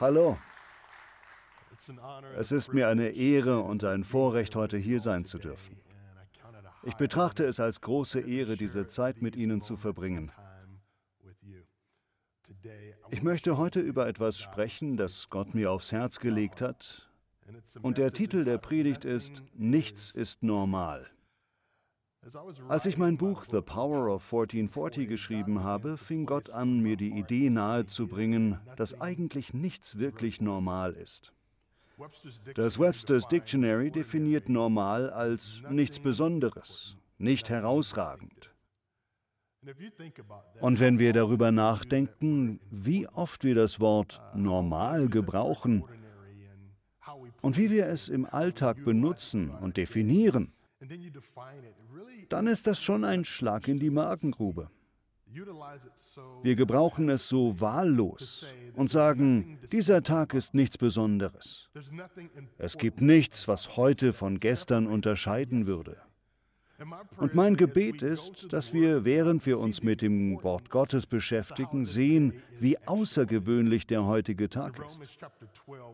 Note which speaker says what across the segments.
Speaker 1: Hallo. Es ist mir eine Ehre und ein Vorrecht, heute hier sein zu dürfen. Ich betrachte es als große Ehre, diese Zeit mit Ihnen zu verbringen. Ich möchte heute über etwas sprechen, das Gott mir aufs Herz gelegt hat. Und der Titel der Predigt ist Nichts ist normal. Als ich mein Buch The Power of 1440 geschrieben habe, fing Gott an, mir die Idee nahezubringen, dass eigentlich nichts wirklich normal ist. Das Webster's Dictionary definiert normal als nichts Besonderes, nicht herausragend. Und wenn wir darüber nachdenken, wie oft wir das Wort normal gebrauchen und wie wir es im Alltag benutzen und definieren, dann ist das schon ein Schlag in die Magengrube. Wir gebrauchen es so wahllos und sagen, dieser Tag ist nichts Besonderes. Es gibt nichts, was heute von gestern unterscheiden würde. Und mein Gebet ist, dass wir, während wir uns mit dem Wort Gottes beschäftigen, sehen, wie außergewöhnlich der heutige Tag ist.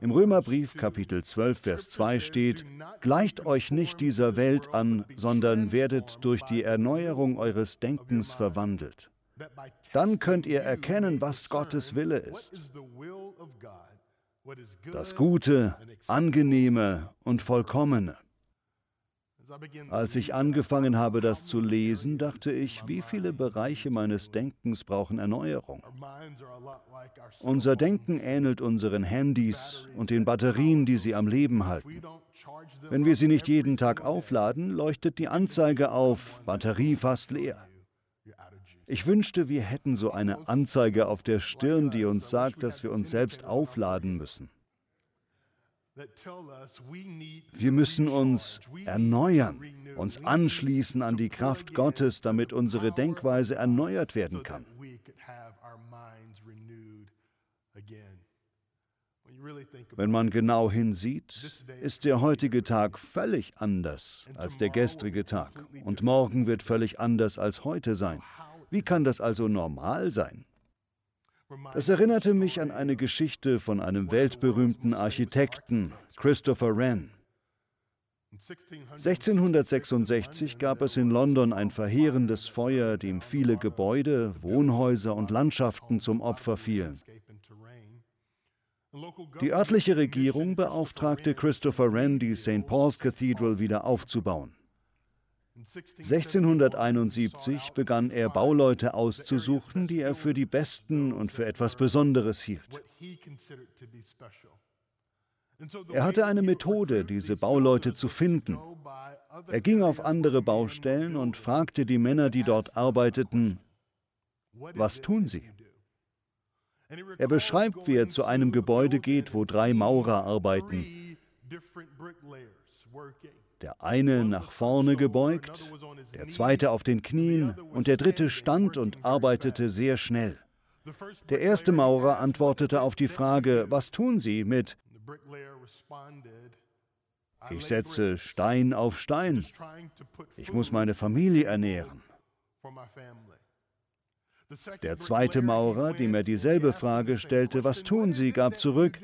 Speaker 1: Im Römerbrief Kapitel 12, Vers 2 steht, Gleicht euch nicht dieser Welt an, sondern werdet durch die Erneuerung eures Denkens verwandelt. Dann könnt ihr erkennen, was Gottes Wille ist. Das Gute, Angenehme und Vollkommene. Als ich angefangen habe, das zu lesen, dachte ich, wie viele Bereiche meines Denkens brauchen Erneuerung. Unser Denken ähnelt unseren Handys und den Batterien, die sie am Leben halten. Wenn wir sie nicht jeden Tag aufladen, leuchtet die Anzeige auf, Batterie fast leer. Ich wünschte, wir hätten so eine Anzeige auf der Stirn, die uns sagt, dass wir uns selbst aufladen müssen. Wir müssen uns erneuern, uns anschließen an die Kraft Gottes, damit unsere Denkweise erneuert werden kann. Wenn man genau hinsieht, ist der heutige Tag völlig anders als der gestrige Tag und morgen wird völlig anders als heute sein. Wie kann das also normal sein? Das erinnerte mich an eine Geschichte von einem weltberühmten Architekten, Christopher Wren. 1666 gab es in London ein verheerendes Feuer, dem viele Gebäude, Wohnhäuser und Landschaften zum Opfer fielen. Die örtliche Regierung beauftragte Christopher Wren, die St. Paul's Cathedral wieder aufzubauen. 1671 begann er Bauleute auszusuchen, die er für die besten und für etwas Besonderes hielt. Er hatte eine Methode, diese Bauleute zu finden. Er ging auf andere Baustellen und fragte die Männer, die dort arbeiteten, was tun sie? Er beschreibt, wie er zu einem Gebäude geht, wo drei Maurer arbeiten. Der eine nach vorne gebeugt, der zweite auf den Knien und der dritte stand und arbeitete sehr schnell. Der erste Maurer antwortete auf die Frage, was tun Sie mit Ich setze Stein auf Stein. Ich muss meine Familie ernähren. Der zweite Maurer, dem er dieselbe Frage stellte, was tun Sie, gab zurück,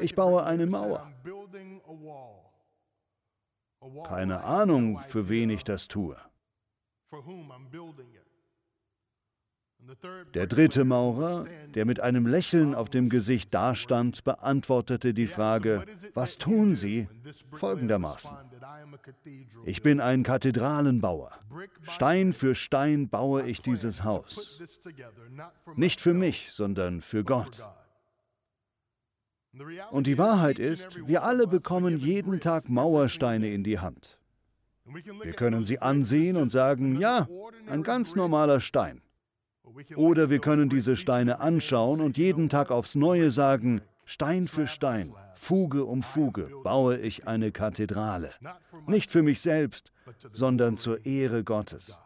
Speaker 1: ich baue eine Mauer. Keine Ahnung, für wen ich das tue. Der dritte Maurer, der mit einem Lächeln auf dem Gesicht dastand, beantwortete die Frage, was tun Sie? folgendermaßen. Ich bin ein Kathedralenbauer. Stein für Stein baue ich dieses Haus. Nicht für mich, sondern für Gott. Und die Wahrheit ist, wir alle bekommen jeden Tag Mauersteine in die Hand. Wir können sie ansehen und sagen, ja, ein ganz normaler Stein. Oder wir können diese Steine anschauen und jeden Tag aufs Neue sagen, Stein für Stein, Fuge um Fuge baue ich eine Kathedrale. Nicht für mich selbst, sondern zur Ehre Gottes.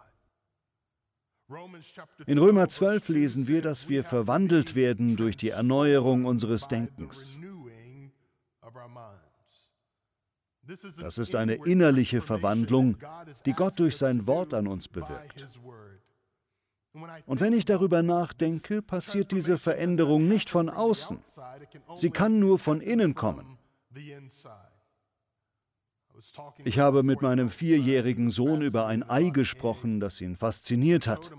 Speaker 1: In Römer 12 lesen wir, dass wir verwandelt werden durch die Erneuerung unseres Denkens. Das ist eine innerliche Verwandlung, die Gott durch sein Wort an uns bewirkt. Und wenn ich darüber nachdenke, passiert diese Veränderung nicht von außen. Sie kann nur von innen kommen. Ich habe mit meinem vierjährigen Sohn über ein Ei gesprochen, das ihn fasziniert hat.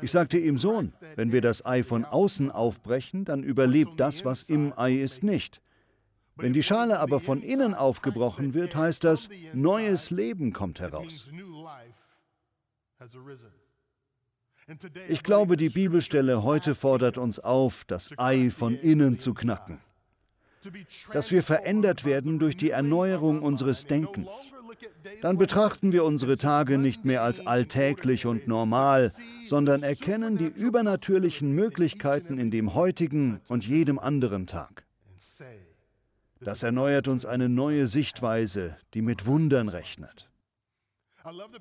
Speaker 1: Ich sagte ihm, Sohn, wenn wir das Ei von außen aufbrechen, dann überlebt das, was im Ei ist, nicht. Wenn die Schale aber von innen aufgebrochen wird, heißt das, neues Leben kommt heraus. Ich glaube, die Bibelstelle heute fordert uns auf, das Ei von innen zu knacken dass wir verändert werden durch die Erneuerung unseres Denkens. Dann betrachten wir unsere Tage nicht mehr als alltäglich und normal, sondern erkennen die übernatürlichen Möglichkeiten in dem heutigen und jedem anderen Tag. Das erneuert uns eine neue Sichtweise, die mit Wundern rechnet.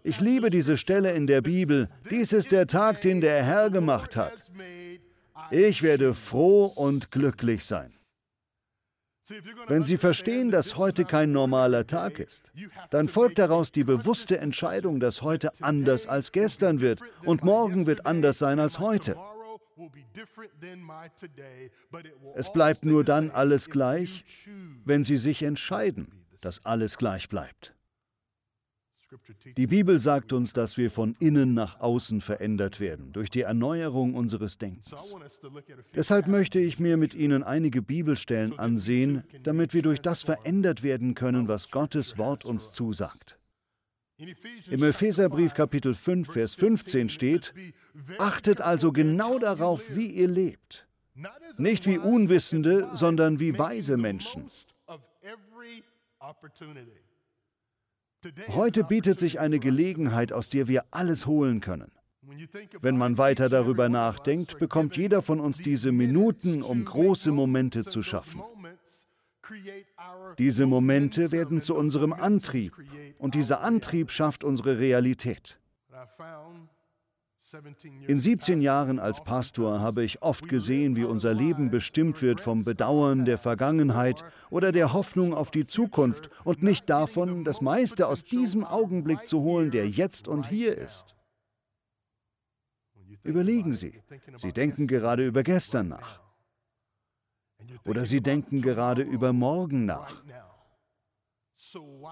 Speaker 1: Ich liebe diese Stelle in der Bibel. Dies ist der Tag, den der Herr gemacht hat. Ich werde froh und glücklich sein. Wenn Sie verstehen, dass heute kein normaler Tag ist, dann folgt daraus die bewusste Entscheidung, dass heute anders als gestern wird und morgen wird anders sein als heute. Es bleibt nur dann alles gleich, wenn Sie sich entscheiden, dass alles gleich bleibt. Die Bibel sagt uns, dass wir von innen nach außen verändert werden durch die Erneuerung unseres Denkens. Deshalb möchte ich mir mit Ihnen einige Bibelstellen ansehen, damit wir durch das verändert werden können, was Gottes Wort uns zusagt. Im Epheserbrief Kapitel 5, Vers 15 steht, Achtet also genau darauf, wie ihr lebt. Nicht wie Unwissende, sondern wie weise Menschen. Heute bietet sich eine Gelegenheit, aus der wir alles holen können. Wenn man weiter darüber nachdenkt, bekommt jeder von uns diese Minuten, um große Momente zu schaffen. Diese Momente werden zu unserem Antrieb und dieser Antrieb schafft unsere Realität. In 17 Jahren als Pastor habe ich oft gesehen, wie unser Leben bestimmt wird vom Bedauern der Vergangenheit oder der Hoffnung auf die Zukunft und nicht davon, das meiste aus diesem Augenblick zu holen, der jetzt und hier ist. Überlegen Sie, Sie denken gerade über gestern nach. Oder Sie denken gerade über morgen nach.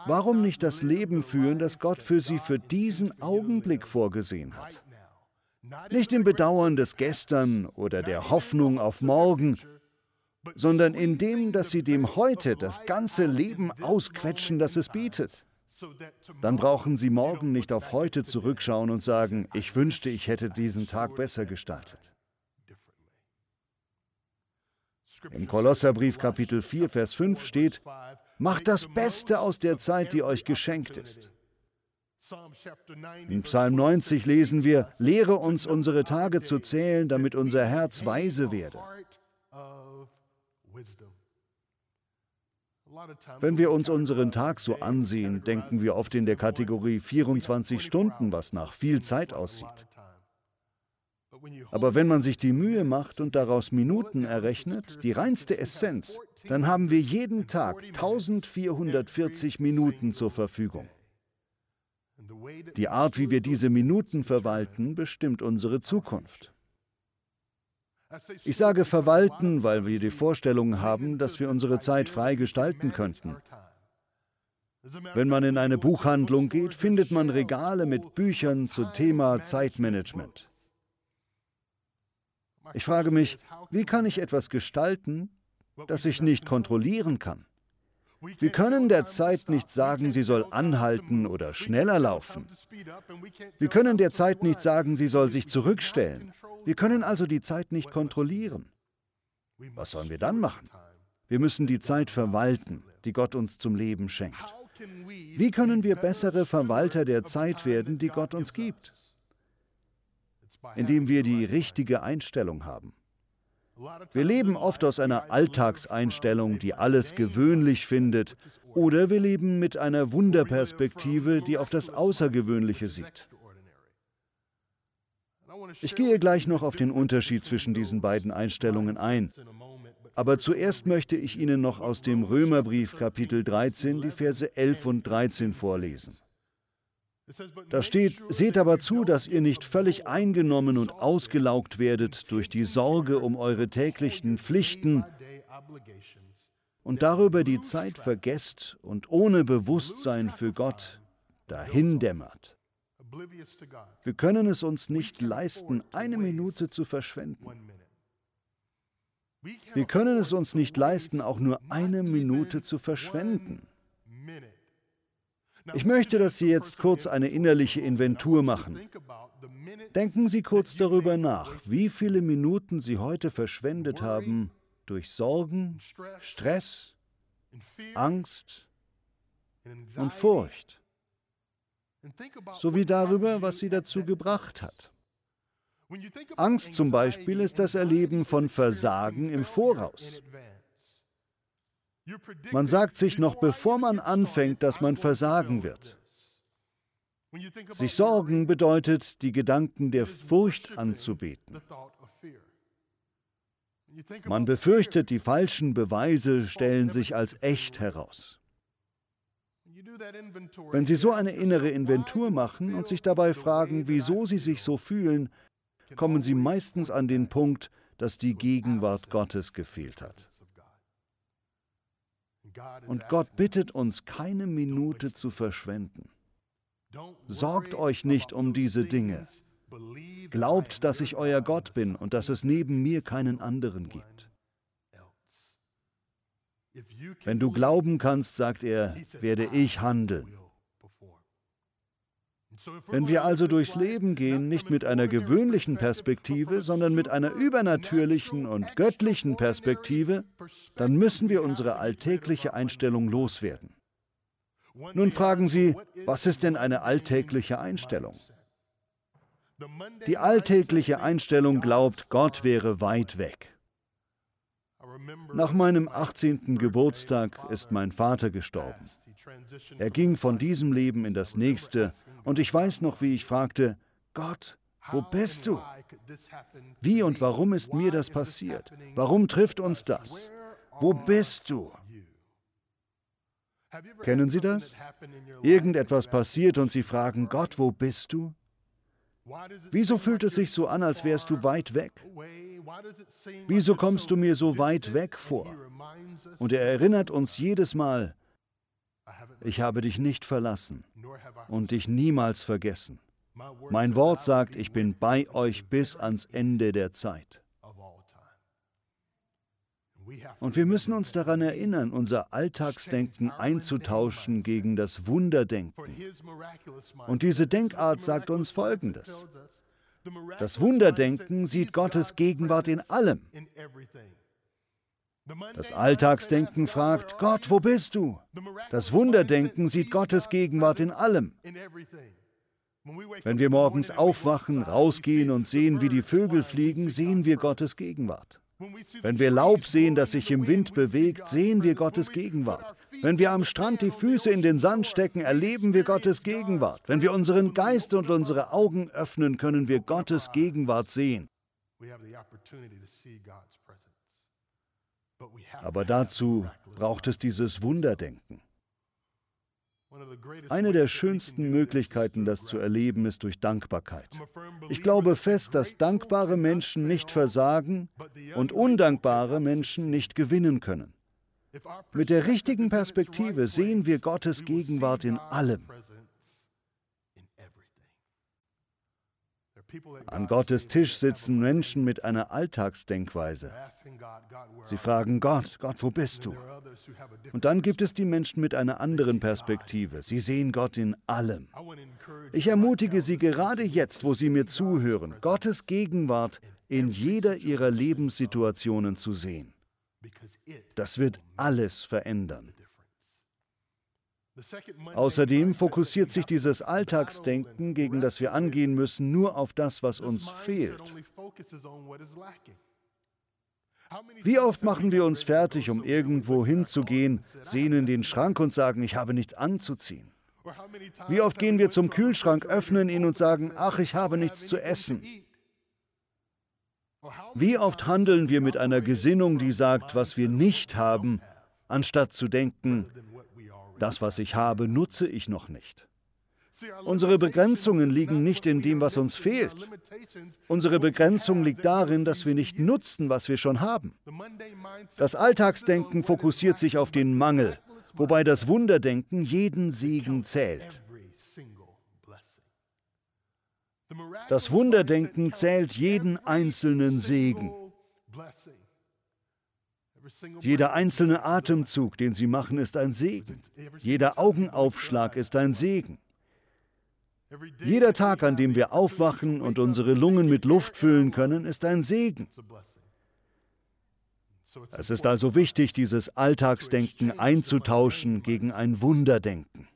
Speaker 1: Warum nicht das Leben führen, das Gott für Sie für diesen Augenblick vorgesehen hat? Nicht im Bedauern des Gestern oder der Hoffnung auf morgen, sondern in dem, dass sie dem heute das ganze Leben ausquetschen, das es bietet. Dann brauchen sie morgen nicht auf heute zurückschauen und sagen, ich wünschte, ich hätte diesen Tag besser gestaltet. Im Kolosserbrief Kapitel 4, Vers 5 steht, Macht das Beste aus der Zeit, die euch geschenkt ist. In Psalm 90 lesen wir, lehre uns unsere Tage zu zählen, damit unser Herz weise werde. Wenn wir uns unseren Tag so ansehen, denken wir oft in der Kategorie 24 Stunden, was nach viel Zeit aussieht. Aber wenn man sich die Mühe macht und daraus Minuten errechnet, die reinste Essenz, dann haben wir jeden Tag 1440 Minuten zur Verfügung. Die Art, wie wir diese Minuten verwalten, bestimmt unsere Zukunft. Ich sage verwalten, weil wir die Vorstellung haben, dass wir unsere Zeit frei gestalten könnten. Wenn man in eine Buchhandlung geht, findet man Regale mit Büchern zum Thema Zeitmanagement. Ich frage mich, wie kann ich etwas gestalten, das ich nicht kontrollieren kann? Wir können der Zeit nicht sagen, sie soll anhalten oder schneller laufen. Wir können der Zeit nicht sagen, sie soll sich zurückstellen. Wir können also die Zeit nicht kontrollieren. Was sollen wir dann machen? Wir müssen die Zeit verwalten, die Gott uns zum Leben schenkt. Wie können wir bessere Verwalter der Zeit werden, die Gott uns gibt? Indem wir die richtige Einstellung haben. Wir leben oft aus einer Alltagseinstellung, die alles gewöhnlich findet, oder wir leben mit einer Wunderperspektive, die auf das Außergewöhnliche sieht. Ich gehe gleich noch auf den Unterschied zwischen diesen beiden Einstellungen ein. Aber zuerst möchte ich Ihnen noch aus dem Römerbrief Kapitel 13 die Verse 11 und 13 vorlesen. Da steht, seht aber zu, dass ihr nicht völlig eingenommen und ausgelaugt werdet durch die Sorge um eure täglichen Pflichten und darüber die Zeit vergesst und ohne Bewusstsein für Gott dahindämmert. Wir können es uns nicht leisten, eine Minute zu verschwenden. Wir können es uns nicht leisten, auch nur eine Minute zu verschwenden. Ich möchte, dass Sie jetzt kurz eine innerliche Inventur machen. Denken Sie kurz darüber nach, wie viele Minuten Sie heute verschwendet haben durch Sorgen, Stress, Angst und Furcht, sowie darüber, was Sie dazu gebracht hat. Angst zum Beispiel ist das Erleben von Versagen im Voraus. Man sagt sich noch bevor man anfängt, dass man versagen wird. Sich sorgen bedeutet, die Gedanken der Furcht anzubeten. Man befürchtet, die falschen Beweise stellen sich als echt heraus. Wenn Sie so eine innere Inventur machen und sich dabei fragen, wieso Sie sich so fühlen, kommen Sie meistens an den Punkt, dass die Gegenwart Gottes gefehlt hat. Und Gott bittet uns, keine Minute zu verschwenden. Sorgt euch nicht um diese Dinge. Glaubt, dass ich euer Gott bin und dass es neben mir keinen anderen gibt. Wenn du glauben kannst, sagt er, werde ich handeln. Wenn wir also durchs Leben gehen, nicht mit einer gewöhnlichen Perspektive, sondern mit einer übernatürlichen und göttlichen Perspektive, dann müssen wir unsere alltägliche Einstellung loswerden. Nun fragen Sie, was ist denn eine alltägliche Einstellung? Die alltägliche Einstellung glaubt, Gott wäre weit weg. Nach meinem 18. Geburtstag ist mein Vater gestorben. Er ging von diesem Leben in das nächste und ich weiß noch, wie ich fragte, Gott, wo bist du? Wie und warum ist mir das passiert? Warum trifft uns das? Wo bist du? Kennen Sie das? Irgendetwas passiert und Sie fragen, Gott, wo bist du? Wieso fühlt es sich so an, als wärst du weit weg? Wieso kommst du mir so weit weg vor? Und er erinnert uns jedes Mal, ich habe dich nicht verlassen und dich niemals vergessen. Mein Wort sagt, ich bin bei euch bis ans Ende der Zeit. Und wir müssen uns daran erinnern, unser Alltagsdenken einzutauschen gegen das Wunderdenken. Und diese Denkart sagt uns Folgendes. Das Wunderdenken sieht Gottes Gegenwart in allem. Das Alltagsdenken fragt, Gott, wo bist du? Das Wunderdenken sieht Gottes Gegenwart in allem. Wenn wir morgens aufwachen, rausgehen und sehen, wie die Vögel fliegen, sehen wir Gottes Gegenwart. Wenn wir Laub sehen, das sich im Wind bewegt, sehen wir Gottes Gegenwart. Wenn wir am Strand die Füße in den Sand stecken, erleben wir Gottes Gegenwart. Wenn wir unseren Geist und unsere Augen öffnen, können wir Gottes Gegenwart sehen. Aber dazu braucht es dieses Wunderdenken. Eine der schönsten Möglichkeiten, das zu erleben, ist durch Dankbarkeit. Ich glaube fest, dass dankbare Menschen nicht versagen und undankbare Menschen nicht gewinnen können. Mit der richtigen Perspektive sehen wir Gottes Gegenwart in allem. An Gottes Tisch sitzen Menschen mit einer Alltagsdenkweise. Sie fragen Gott, Gott, wo bist du? Und dann gibt es die Menschen mit einer anderen Perspektive. Sie sehen Gott in allem. Ich ermutige Sie gerade jetzt, wo Sie mir zuhören, Gottes Gegenwart in jeder Ihrer Lebenssituationen zu sehen. Das wird alles verändern. Außerdem fokussiert sich dieses Alltagsdenken, gegen das wir angehen müssen, nur auf das, was uns fehlt. Wie oft machen wir uns fertig, um irgendwo hinzugehen, sehen in den Schrank und sagen, ich habe nichts anzuziehen? Wie oft gehen wir zum Kühlschrank, öffnen ihn und sagen, ach, ich habe nichts zu essen? Wie oft handeln wir mit einer Gesinnung, die sagt, was wir nicht haben, anstatt zu denken, das, was ich habe, nutze ich noch nicht. Unsere Begrenzungen liegen nicht in dem, was uns fehlt. Unsere Begrenzung liegt darin, dass wir nicht nutzen, was wir schon haben. Das Alltagsdenken fokussiert sich auf den Mangel, wobei das Wunderdenken jeden Segen zählt. Das Wunderdenken zählt jeden einzelnen Segen. Jeder einzelne Atemzug, den Sie machen, ist ein Segen. Jeder Augenaufschlag ist ein Segen. Jeder Tag, an dem wir aufwachen und unsere Lungen mit Luft füllen können, ist ein Segen. Es ist also wichtig, dieses Alltagsdenken einzutauschen gegen ein Wunderdenken.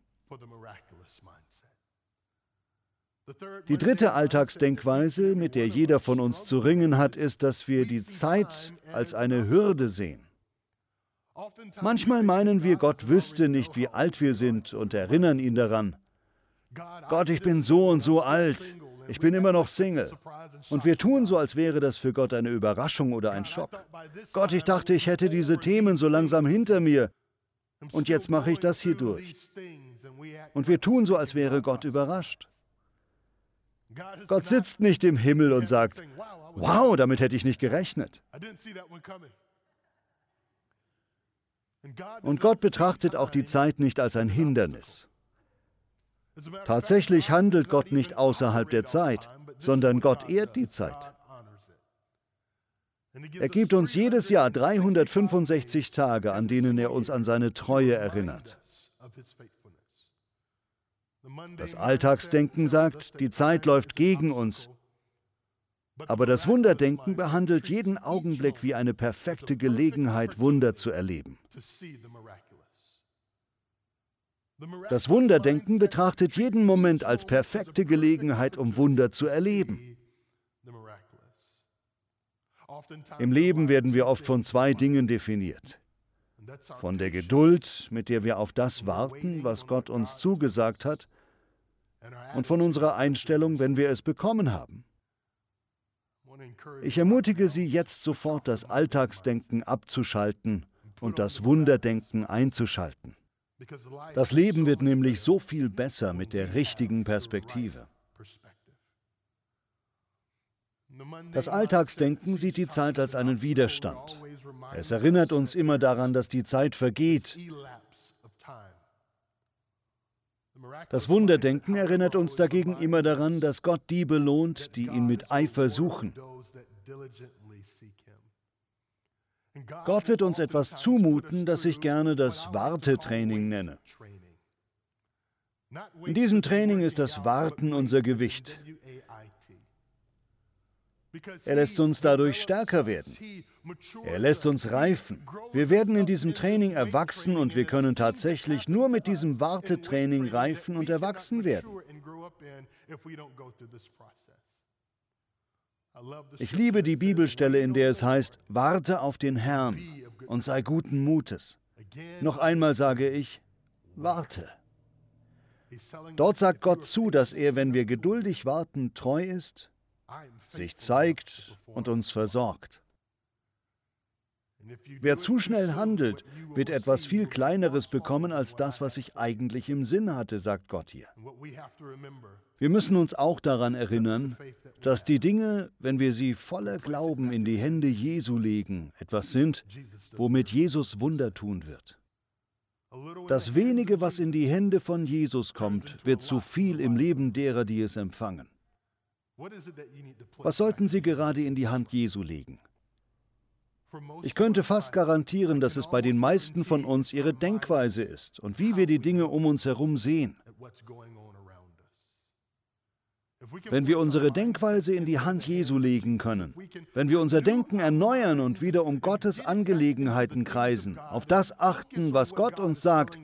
Speaker 1: Die dritte Alltagsdenkweise, mit der jeder von uns zu ringen hat, ist, dass wir die Zeit als eine Hürde sehen. Manchmal meinen wir, Gott wüsste nicht, wie alt wir sind und erinnern ihn daran. Gott, ich bin so und so alt. Ich bin immer noch Single. Und wir tun so, als wäre das für Gott eine Überraschung oder ein Schock. Gott, ich dachte, ich hätte diese Themen so langsam hinter mir. Und jetzt mache ich das hier durch. Und wir tun so, als wäre Gott überrascht. Gott sitzt nicht im Himmel und sagt, wow, damit hätte ich nicht gerechnet. Und Gott betrachtet auch die Zeit nicht als ein Hindernis. Tatsächlich handelt Gott nicht außerhalb der Zeit, sondern Gott ehrt die Zeit. Er gibt uns jedes Jahr 365 Tage, an denen er uns an seine Treue erinnert. Das Alltagsdenken sagt, die Zeit läuft gegen uns. Aber das Wunderdenken behandelt jeden Augenblick wie eine perfekte Gelegenheit, Wunder zu erleben. Das Wunderdenken betrachtet jeden Moment als perfekte Gelegenheit, um Wunder zu erleben. Im Leben werden wir oft von zwei Dingen definiert. Von der Geduld, mit der wir auf das warten, was Gott uns zugesagt hat, und von unserer Einstellung, wenn wir es bekommen haben. Ich ermutige Sie jetzt sofort, das Alltagsdenken abzuschalten und das Wunderdenken einzuschalten. Das Leben wird nämlich so viel besser mit der richtigen Perspektive. Das Alltagsdenken sieht die Zeit als einen Widerstand. Es erinnert uns immer daran, dass die Zeit vergeht. Das Wunderdenken erinnert uns dagegen immer daran, dass Gott die belohnt, die ihn mit Eifer suchen. Gott wird uns etwas zumuten, das ich gerne das Wartetraining nenne. In diesem Training ist das Warten unser Gewicht. Er lässt uns dadurch stärker werden. Er lässt uns reifen. Wir werden in diesem Training erwachsen und wir können tatsächlich nur mit diesem Wartetraining reifen und erwachsen werden. Ich liebe die Bibelstelle, in der es heißt, warte auf den Herrn und sei guten Mutes. Noch einmal sage ich, warte. Dort sagt Gott zu, dass er, wenn wir geduldig warten, treu ist, sich zeigt und uns versorgt. Wer zu schnell handelt, wird etwas viel Kleineres bekommen als das, was ich eigentlich im Sinn hatte, sagt Gott hier. Wir müssen uns auch daran erinnern, dass die Dinge, wenn wir sie voller Glauben in die Hände Jesu legen, etwas sind, womit Jesus Wunder tun wird. Das wenige, was in die Hände von Jesus kommt, wird zu viel im Leben derer, die es empfangen. Was sollten Sie gerade in die Hand Jesu legen? Ich könnte fast garantieren, dass es bei den meisten von uns ihre Denkweise ist und wie wir die Dinge um uns herum sehen. Wenn wir unsere Denkweise in die Hand Jesu legen können, wenn wir unser Denken erneuern und wieder um Gottes Angelegenheiten kreisen, auf das achten, was Gott uns sagt,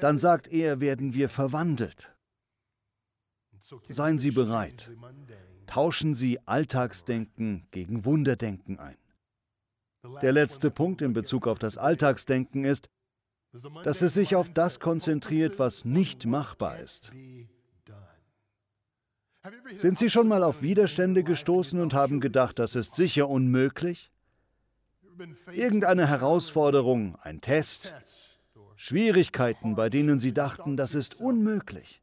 Speaker 1: dann sagt er, werden wir verwandelt. Seien Sie bereit. Tauschen Sie Alltagsdenken gegen Wunderdenken ein. Der letzte Punkt in Bezug auf das Alltagsdenken ist, dass es sich auf das konzentriert, was nicht machbar ist. Sind Sie schon mal auf Widerstände gestoßen und haben gedacht, das ist sicher unmöglich? Irgendeine Herausforderung, ein Test, Schwierigkeiten, bei denen Sie dachten, das ist unmöglich.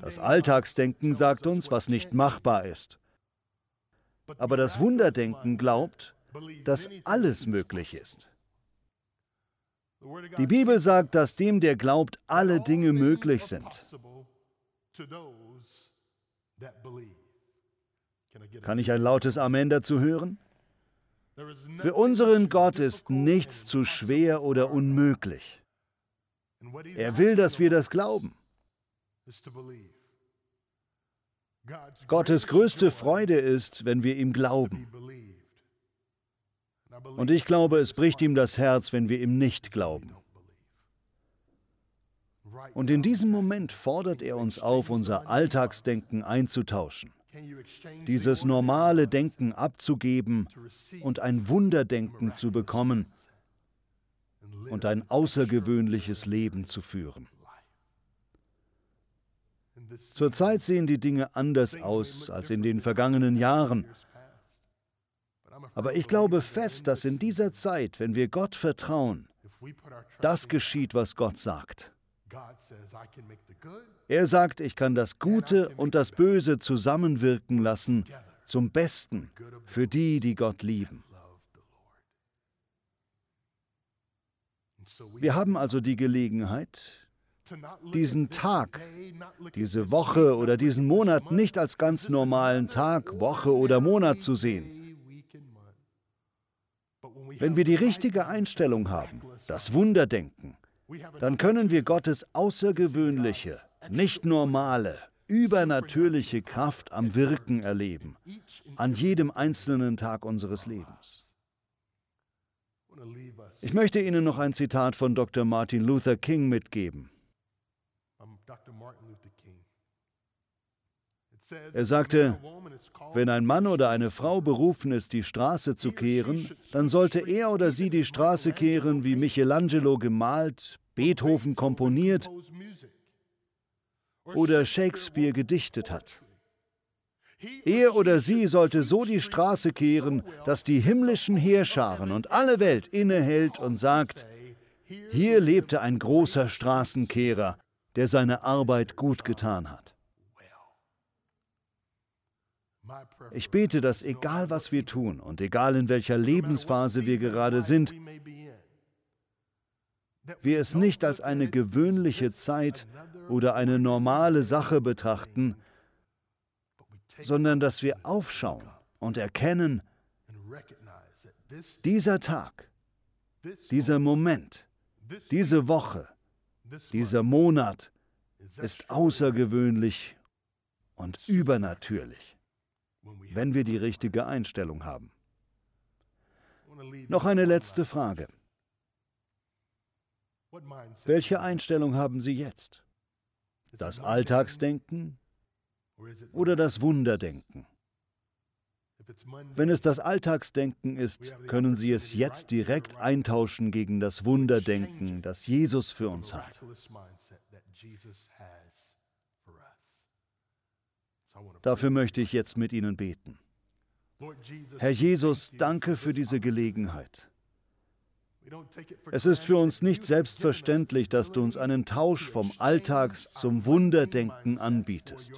Speaker 1: Das Alltagsdenken sagt uns, was nicht machbar ist. Aber das Wunderdenken glaubt, dass alles möglich ist. Die Bibel sagt, dass dem, der glaubt, alle Dinge möglich sind. Kann ich ein lautes Amen dazu hören? Für unseren Gott ist nichts zu schwer oder unmöglich. Er will, dass wir das glauben. Gottes größte Freude ist, wenn wir ihm glauben. Und ich glaube, es bricht ihm das Herz, wenn wir ihm nicht glauben. Und in diesem Moment fordert er uns auf, unser Alltagsdenken einzutauschen, dieses normale Denken abzugeben und ein Wunderdenken zu bekommen und ein außergewöhnliches Leben zu führen. Zurzeit sehen die Dinge anders aus als in den vergangenen Jahren. Aber ich glaube fest, dass in dieser Zeit, wenn wir Gott vertrauen, das geschieht, was Gott sagt. Er sagt, ich kann das Gute und das Böse zusammenwirken lassen zum Besten für die, die Gott lieben. Wir haben also die Gelegenheit, diesen Tag, diese Woche oder diesen Monat nicht als ganz normalen Tag, Woche oder Monat zu sehen. Wenn wir die richtige Einstellung haben, das Wunderdenken, dann können wir Gottes außergewöhnliche, nicht normale, übernatürliche Kraft am Wirken erleben, an jedem einzelnen Tag unseres Lebens. Ich möchte Ihnen noch ein Zitat von Dr. Martin Luther King mitgeben. Er sagte, wenn ein Mann oder eine Frau berufen ist, die Straße zu kehren, dann sollte er oder sie die Straße kehren, wie Michelangelo gemalt, Beethoven komponiert oder Shakespeare gedichtet hat. Er oder sie sollte so die Straße kehren, dass die himmlischen Heerscharen und alle Welt innehält und sagt, hier lebte ein großer Straßenkehrer, der seine Arbeit gut getan hat. Ich bete, dass egal was wir tun und egal in welcher Lebensphase wir gerade sind, wir es nicht als eine gewöhnliche Zeit oder eine normale Sache betrachten, sondern dass wir aufschauen und erkennen, dieser Tag, dieser Moment, diese Woche, dieser Monat ist außergewöhnlich und übernatürlich, wenn wir die richtige Einstellung haben. Noch eine letzte Frage. Welche Einstellung haben Sie jetzt? Das Alltagsdenken oder das Wunderdenken? Wenn es das Alltagsdenken ist, können Sie es jetzt direkt eintauschen gegen das Wunderdenken, das Jesus für uns hat. Dafür möchte ich jetzt mit Ihnen beten. Herr Jesus, danke für diese Gelegenheit. Es ist für uns nicht selbstverständlich, dass du uns einen Tausch vom Alltags zum Wunderdenken anbietest.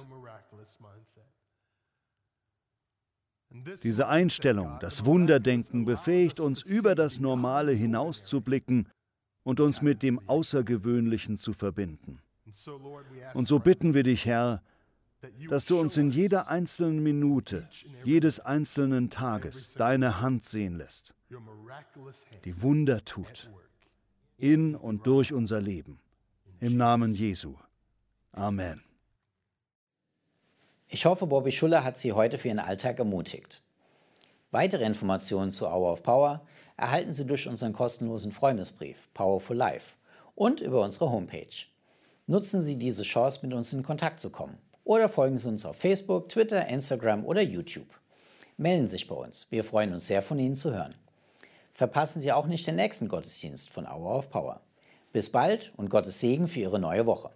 Speaker 1: Diese Einstellung, das Wunderdenken befähigt uns, über das Normale hinauszublicken und uns mit dem Außergewöhnlichen zu verbinden. Und so bitten wir dich, Herr, dass du uns in jeder einzelnen Minute, jedes einzelnen Tages deine Hand sehen lässt, die Wunder tut, in und durch unser Leben. Im Namen Jesu. Amen.
Speaker 2: Ich hoffe, Bobby Schuller hat Sie heute für Ihren Alltag ermutigt. Weitere Informationen zu Hour of Power erhalten Sie durch unseren kostenlosen Freundesbrief Powerful Life und über unsere Homepage. Nutzen Sie diese Chance, mit uns in Kontakt zu kommen oder folgen Sie uns auf Facebook, Twitter, Instagram oder YouTube. Melden Sie sich bei uns. Wir freuen uns sehr, von Ihnen zu hören. Verpassen Sie auch nicht den nächsten Gottesdienst von Hour of Power. Bis bald und Gottes Segen für Ihre neue Woche.